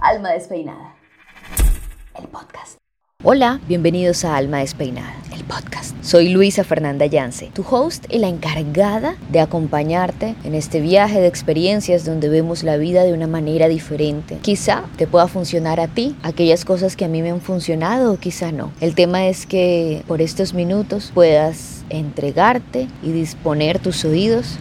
Alma Despeinada. El podcast. Hola, bienvenidos a Alma Despeinada, el podcast. Soy Luisa Fernanda Yance, tu host y la encargada de acompañarte en este viaje de experiencias donde vemos la vida de una manera diferente. Quizá te pueda funcionar a ti aquellas cosas que a mí me han funcionado quizá no. El tema es que por estos minutos puedas entregarte y disponer tus oídos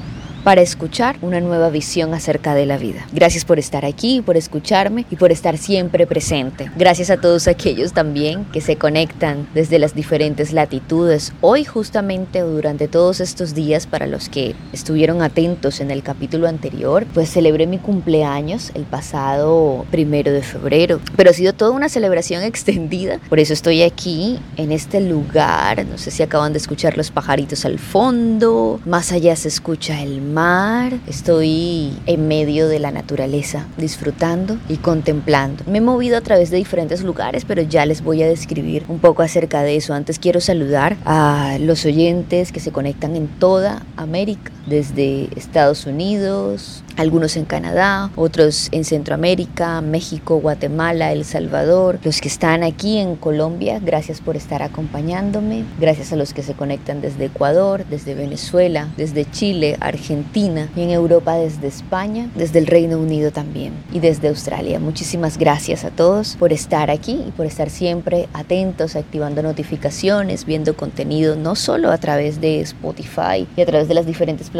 para escuchar una nueva visión acerca de la vida. Gracias por estar aquí, por escucharme y por estar siempre presente. Gracias a todos aquellos también que se conectan desde las diferentes latitudes. Hoy justamente durante todos estos días para los que estuvieron atentos en el capítulo anterior, pues celebré mi cumpleaños el pasado primero de febrero. Pero ha sido toda una celebración extendida. Por eso estoy aquí en este lugar. No sé si acaban de escuchar los pajaritos al fondo. Más allá se escucha el mar estoy en medio de la naturaleza, disfrutando y contemplando. Me he movido a través de diferentes lugares, pero ya les voy a describir un poco acerca de eso. Antes quiero saludar a los oyentes que se conectan en toda América, desde Estados Unidos, algunos en Canadá, otros en Centroamérica, México, Guatemala, El Salvador, los que están aquí en Colombia, gracias por estar acompañándome, gracias a los que se conectan desde Ecuador, desde Venezuela, desde Chile, Argentina y en Europa desde España, desde el Reino Unido también y desde Australia. Muchísimas gracias a todos por estar aquí y por estar siempre atentos, activando notificaciones, viendo contenido no solo a través de Spotify y a través de las diferentes plataformas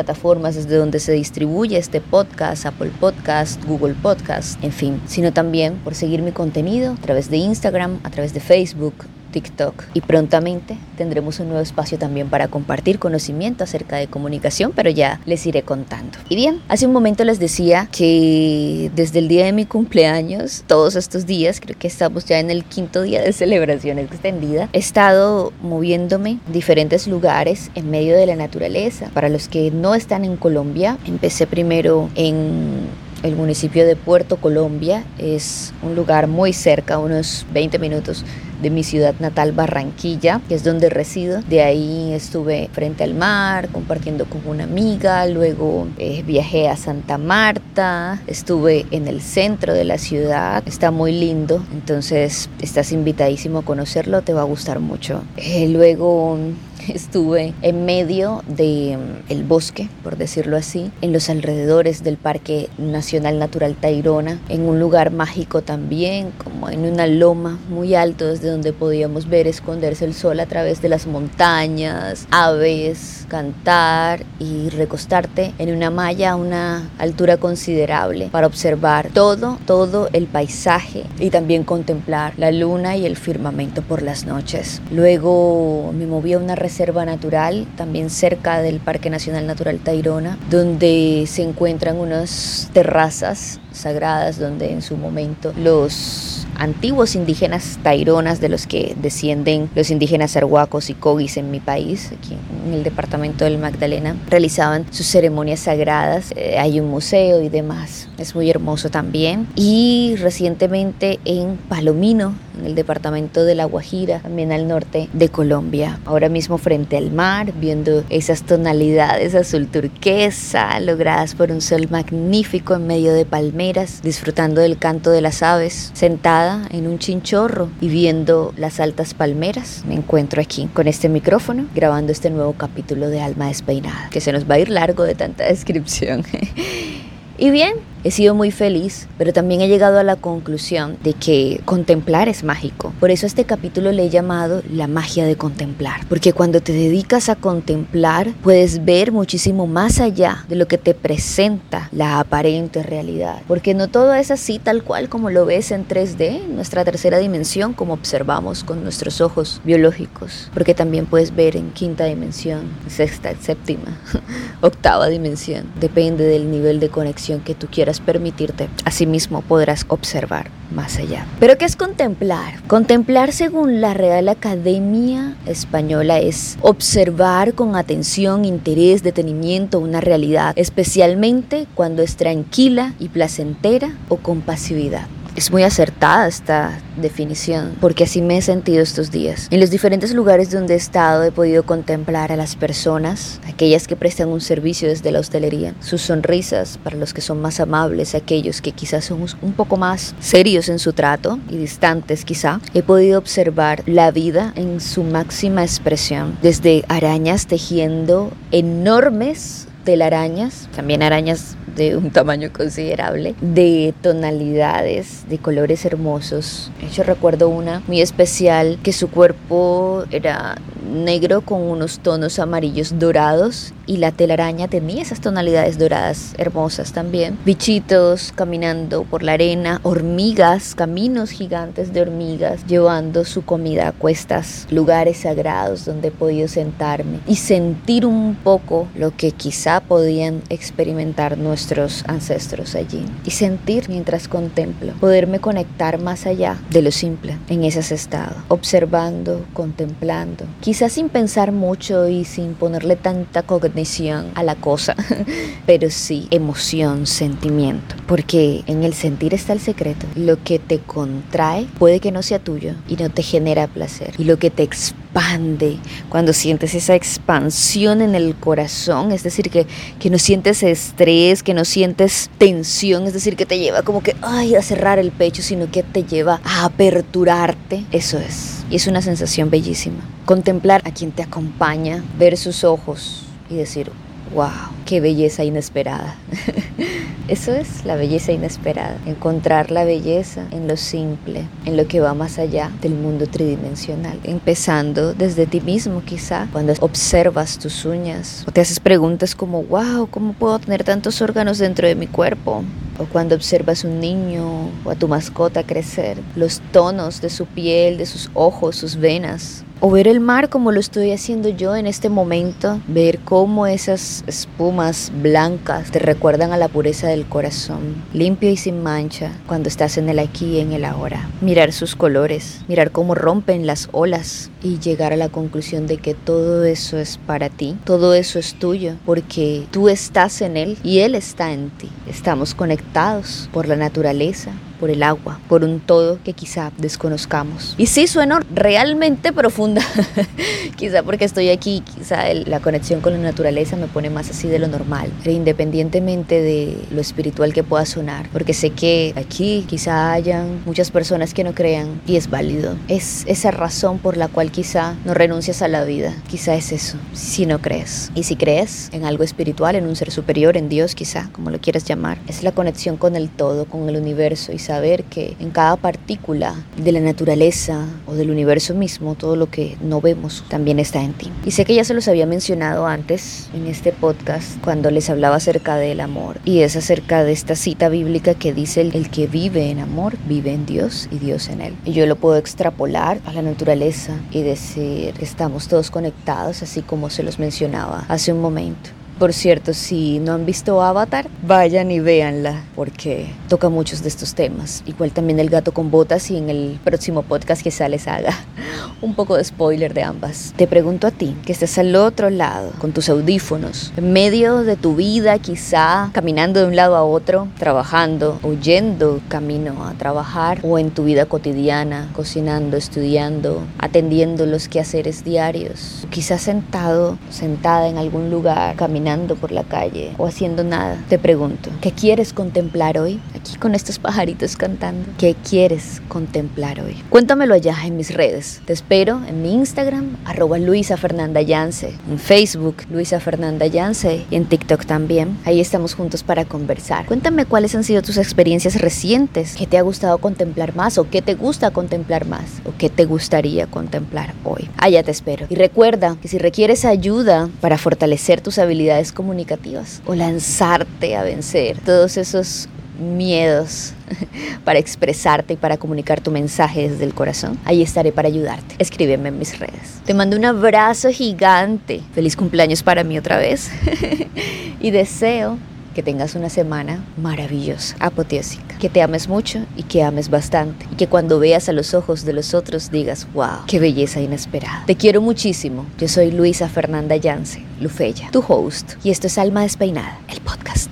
desde donde se distribuye este podcast, Apple Podcast, Google Podcast, en fin, sino también por seguir mi contenido a través de Instagram, a través de Facebook, TikTok y prontamente tendremos un nuevo espacio también para compartir conocimiento acerca de comunicación, pero ya les iré contando. Y bien, hace un momento les decía que desde el día de mi cumpleaños, todos estos días, creo que estamos ya en el quinto día de celebración extendida, he estado moviéndome en diferentes lugares en medio de la naturaleza. Para los que no están en Colombia, empecé primero en el municipio de Puerto Colombia es un lugar muy cerca, unos 20 minutos de mi ciudad natal Barranquilla, que es donde resido. De ahí estuve frente al mar compartiendo con una amiga, luego eh, viajé a Santa Marta, estuve en el centro de la ciudad, está muy lindo, entonces estás invitadísimo a conocerlo, te va a gustar mucho. Eh, luego estuve en medio de mm, el bosque, por decirlo así, en los alrededores del Parque Nacional Natural Tairona, en un lugar mágico también, como en una loma muy alto desde donde podíamos ver esconderse el sol a través de las montañas, aves, cantar y recostarte en una malla a una altura considerable para observar todo, todo el paisaje y también contemplar la luna y el firmamento por las noches. Luego me moví a una reserva natural, también cerca del Parque Nacional Natural Tairona, donde se encuentran unas terrazas sagradas donde en su momento los antiguos indígenas taironas de los que descienden los indígenas arhuacos y cogis en mi país, aquí en el departamento del Magdalena, realizaban sus ceremonias sagradas. Eh, hay un museo y demás. Es muy hermoso también. Y recientemente en Palomino, en el departamento de La Guajira, también al norte de Colombia. Ahora mismo frente al mar, viendo esas tonalidades azul turquesa logradas por un sol magnífico en medio de palmeras, disfrutando del canto de las aves, sentada en un chinchorro y viendo las altas palmeras. Me encuentro aquí con este micrófono grabando este nuevo capítulo de Alma Despeinada, que se nos va a ir largo de tanta descripción. y bien, He sido muy feliz, pero también he llegado a la conclusión de que contemplar es mágico. Por eso este capítulo le he llamado la magia de contemplar, porque cuando te dedicas a contemplar puedes ver muchísimo más allá de lo que te presenta la aparente realidad, porque no todo es así tal cual como lo ves en 3D, nuestra tercera dimensión, como observamos con nuestros ojos biológicos, porque también puedes ver en quinta dimensión, sexta, séptima, octava dimensión, depende del nivel de conexión que tú quieras permitirte. Asimismo podrás observar más allá. Pero ¿qué es contemplar? Contemplar según la Real Academia Española es observar con atención, interés, detenimiento una realidad, especialmente cuando es tranquila y placentera o con pasividad. Es muy acertada esta definición, porque así me he sentido estos días. En los diferentes lugares donde he estado he podido contemplar a las personas, aquellas que prestan un servicio desde la hostelería, sus sonrisas para los que son más amables, aquellos que quizás son un poco más serios en su trato y distantes quizá. He podido observar la vida en su máxima expresión, desde arañas tejiendo enormes telarañas, también arañas de un tamaño considerable, de tonalidades, de colores hermosos. Yo recuerdo una muy especial que su cuerpo era negro con unos tonos amarillos dorados y la telaraña tenía esas tonalidades doradas hermosas también. Bichitos caminando por la arena, hormigas, caminos gigantes de hormigas llevando su comida a cuestas, lugares sagrados donde he podido sentarme y sentir un poco lo que quizá podían experimentar nuestros ancestros allí y sentir mientras contemplo, poderme conectar más allá de lo simple en ese estado, observando, contemplando, quizás sin pensar mucho y sin ponerle tanta cognición a la cosa, pero sí emoción, sentimiento, porque en el sentir está el secreto. Lo que te contrae puede que no sea tuyo y no te genera placer, y lo que te expande cuando sientes esa expansión en el corazón, es decir, que, que no sientes estrés, que no sientes tensión, es decir, que te lleva como que ay, a cerrar el pecho, sino que te lleva a aperturarte, eso es. Y es una sensación bellísima. Contemplar a quien te acompaña, ver sus ojos, y decir, wow, qué belleza inesperada. Eso es la belleza inesperada, encontrar la belleza en lo simple, en lo que va más allá del mundo tridimensional, empezando desde ti mismo quizá, cuando observas tus uñas o te haces preguntas como, wow, ¿cómo puedo tener tantos órganos dentro de mi cuerpo? O cuando observas un niño o a tu mascota crecer, los tonos de su piel, de sus ojos, sus venas, o ver el mar como lo estoy haciendo yo en este momento, ver cómo esas espumas blancas te recuerdan a la pureza del corazón, limpio y sin mancha, cuando estás en el aquí y en el ahora. Mirar sus colores, mirar cómo rompen las olas y llegar a la conclusión de que todo eso es para ti, todo eso es tuyo, porque tú estás en él y él está en ti. Estamos conectados por la naturaleza, por el agua, por un todo que quizá desconozcamos. Y sí, sueno realmente profunda, quizá porque estoy aquí, quizá la conexión con la naturaleza me pone más así de lo normal, pero independientemente de lo espiritual que pueda sonar, porque sé que aquí quizá hayan muchas personas que no crean y es válido. Es esa razón por la cual quizá no renuncias a la vida, quizá es eso, si no crees. Y si crees en algo espiritual, en un ser superior, en Dios quizá, como lo quieras llamar, es la conexión con el todo, con el universo y saber que en cada partícula de la naturaleza o del universo mismo, todo lo que no vemos también está en ti. Y sé que ya se los había mencionado antes en este podcast cuando les hablaba acerca del amor y es acerca de esta cita bíblica que dice el, que vive en amor vive en Dios y Dios en él. Y yo lo puedo extrapolar a la naturaleza y decir que estamos todos conectados así como se los mencionaba hace un momento. Por cierto, si no han visto Avatar, vayan y véanla, porque toca muchos de estos temas. Igual también El gato con botas y en el próximo podcast que sale haga un poco de spoiler de ambas. Te pregunto a ti, que estés al otro lado, con tus audífonos, en medio de tu vida quizá, caminando de un lado a otro, trabajando, huyendo camino a trabajar, o en tu vida cotidiana, cocinando, estudiando, atendiendo los quehaceres diarios, quizás sentado, sentada en algún lugar, caminando por la calle o haciendo nada, te pregunto, ¿qué quieres contemplar hoy? Aquí con estos pajaritos cantando. ¿Qué quieres contemplar hoy? Cuéntamelo allá en mis redes. Te espero en mi Instagram, arroba Luisa Fernanda Yance, en Facebook, Luisa Fernanda Yance y en TikTok también. Ahí estamos juntos para conversar. Cuéntame cuáles han sido tus experiencias recientes, qué te ha gustado contemplar más o qué te gusta contemplar más o qué te gustaría contemplar hoy. Allá te espero. Y recuerda que si requieres ayuda para fortalecer tus comunicativas o lanzarte a vencer todos esos miedos para expresarte y para comunicar tu mensaje desde el corazón, ahí estaré para ayudarte. Escríbeme en mis redes. Te mando un abrazo gigante. Feliz cumpleaños para mí otra vez. y deseo Que tengas una semana maravillosa, apoteósica. Que te ames mucho y que ames bastante. Y que cuando veas a los ojos de los otros digas, wow, qué belleza inesperada. Te quiero muchísimo. Yo soy Luisa Fernanda Yance, Lufeya, tu host. Y esto es Alma Despeinada, el podcast.